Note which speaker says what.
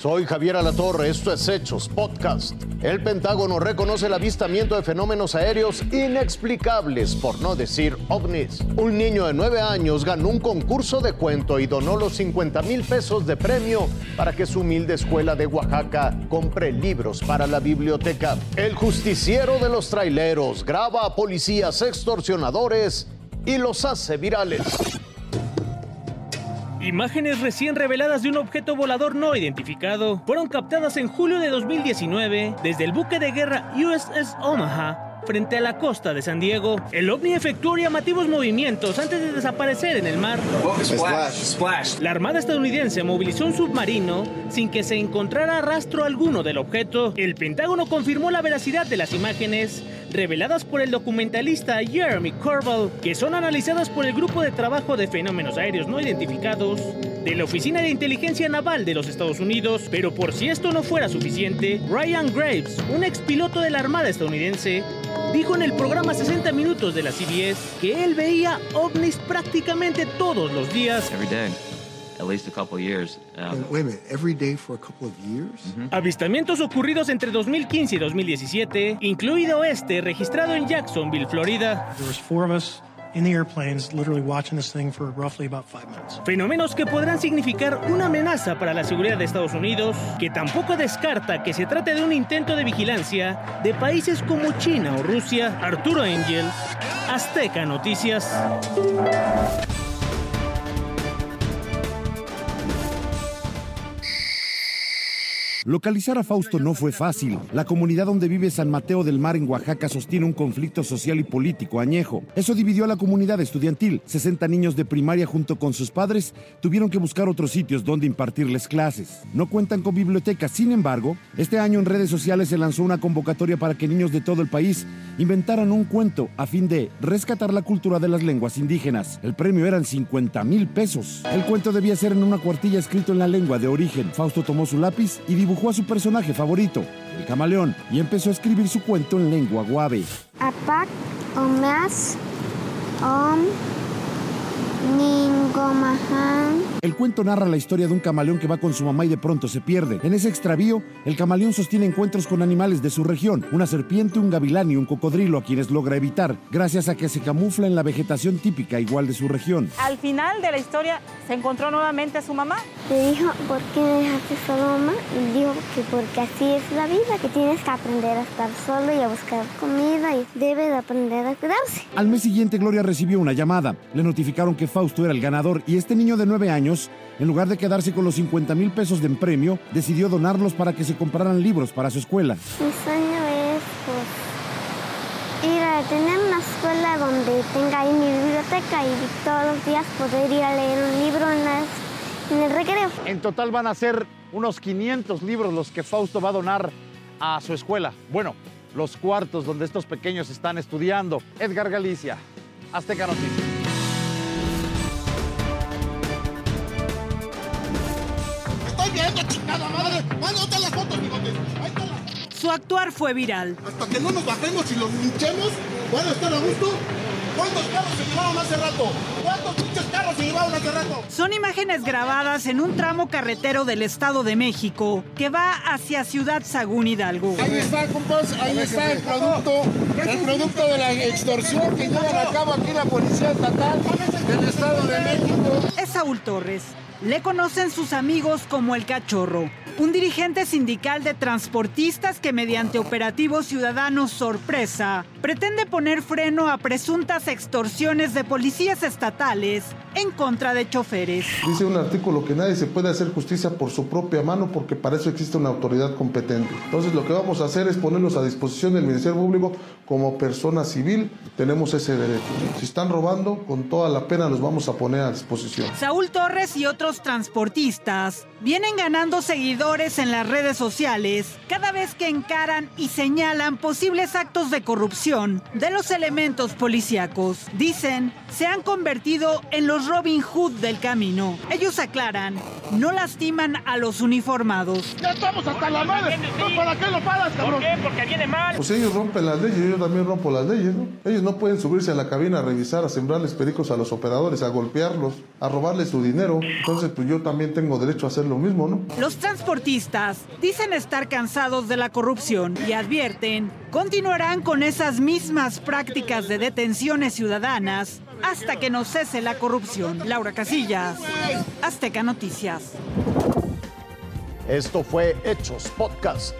Speaker 1: Soy Javier Alatorre, esto es Hechos Podcast. El Pentágono reconoce el avistamiento de fenómenos aéreos inexplicables, por no decir ovnis. Un niño de nueve años ganó un concurso de cuento y donó los 50 mil pesos de premio para que su humilde escuela de Oaxaca compre libros para la biblioteca. El justiciero de los traileros graba a policías extorsionadores y los hace virales.
Speaker 2: Imágenes recién reveladas de un objeto volador no identificado fueron captadas en julio de 2019 desde el buque de guerra USS Omaha frente a la costa de San Diego. El ovni efectuó llamativos movimientos antes de desaparecer en el mar. La Armada estadounidense movilizó un submarino sin que se encontrara rastro alguno del objeto. El Pentágono confirmó la veracidad de las imágenes reveladas por el documentalista Jeremy Corbell, que son analizadas por el Grupo de Trabajo de Fenómenos Aéreos No Identificados de la Oficina de Inteligencia Naval de los Estados Unidos. Pero por si esto no fuera suficiente, Ryan Graves, un expiloto de la Armada estadounidense, dijo en el programa 60 Minutos de la CBS que él veía ovnis prácticamente todos los días. Avistamientos ocurridos entre 2015 y 2017, incluido este registrado en Jacksonville, Florida. Fenómenos que podrán significar una amenaza para la seguridad de Estados Unidos, que tampoco descarta que se trate de un intento de vigilancia de países como China o Rusia. Arturo Angel, Azteca Noticias.
Speaker 3: Localizar a Fausto no fue fácil. La comunidad donde vive San Mateo del Mar en Oaxaca sostiene un conflicto social y político añejo. Eso dividió a la comunidad estudiantil. 60 niños de primaria junto con sus padres tuvieron que buscar otros sitios donde impartirles clases. No cuentan con biblioteca, sin embargo, este año en redes sociales se lanzó una convocatoria para que niños de todo el país inventaran un cuento a fin de rescatar la cultura de las lenguas indígenas. El premio eran 50 mil pesos. El cuento debía ser en una cuartilla escrito en la lengua de origen. Fausto tomó su lápiz y dibujó a su personaje favorito, el camaleón, y empezó a escribir su cuento en lengua guave. El cuento narra la historia de un camaleón que va con su mamá y de pronto se pierde. En ese extravío, el camaleón sostiene encuentros con animales de su región, una serpiente, un gavilán y un cocodrilo a quienes logra evitar, gracias a que se camufla en la vegetación típica igual de su región.
Speaker 4: Al final de la historia, se encontró nuevamente a su mamá.
Speaker 5: Le dijo, ¿por qué me dejaste solo, mamá? Y dijo que porque así es la vida, que tienes que aprender a estar solo y a buscar comida y debe de aprender a cuidarse.
Speaker 3: Al mes siguiente, Gloria recibió una llamada. Le notificaron que Fausto era el ganador y este niño de nueve años, en lugar de quedarse con los 50 mil pesos de premio, decidió donarlos para que se compraran libros para su escuela.
Speaker 5: Mi sueño es pues, ir a tener una escuela donde tenga ahí mi biblioteca y todos los días poder ir a leer un libro en, en el recreo.
Speaker 6: En total van a ser unos 500 libros los que Fausto va a donar a su escuela. Bueno, los cuartos donde estos pequeños están estudiando. Edgar Galicia, Azteca Noticias.
Speaker 7: Su actuar fue viral.
Speaker 8: Hasta que no nos bajemos y los linchemos, ¿van a estar a gusto? ¿Cuántos carros se llevaron hace rato? ¿Cuántos pinches carros se llevaron hace rato?
Speaker 7: Son imágenes grabadas en un tramo carretero del Estado de México que va hacia Ciudad Sagún Hidalgo.
Speaker 8: Ahí está, compas, ahí está el producto, el producto de la extorsión que llevan a cabo aquí la Policía Estatal del Estado de México.
Speaker 7: Es Saúl Torres. Le conocen sus amigos como el cachorro un dirigente sindical de transportistas que mediante operativos ciudadanos sorpresa pretende poner freno a presuntas extorsiones de policías estatales en contra de choferes.
Speaker 9: Dice un artículo que nadie se puede hacer justicia por su propia mano porque para eso existe una autoridad competente. Entonces lo que vamos a hacer es ponerlos a disposición del Ministerio Público como persona civil. Tenemos ese derecho. Si están robando, con toda la pena los vamos a poner a disposición.
Speaker 7: Saúl Torres y otros transportistas vienen ganando seguidores en las redes sociales cada vez que encaran y señalan posibles actos de corrupción de los elementos policíacos. Dicen, se han convertido en los los Robin Hood del camino. Ellos aclaran, no lastiman a los uniformados.
Speaker 8: ¡Ya estamos hasta la madre! ¿Para qué lo pagas, cabrón?
Speaker 4: ¿Por qué? Porque viene mal.
Speaker 9: Pues ellos rompen las leyes, yo también rompo las leyes, ¿no? Ellos no pueden subirse a la cabina a revisar, a sembrarles pericos a los operadores, a golpearlos, a robarles su dinero. Entonces, pues yo también tengo derecho a hacer lo mismo, ¿no?
Speaker 7: Los transportistas dicen estar cansados de la corrupción y advierten, continuarán con esas mismas prácticas de detenciones ciudadanas hasta que no cese la corrupción. Laura Casillas, Azteca Noticias.
Speaker 1: Esto fue Hechos Podcast.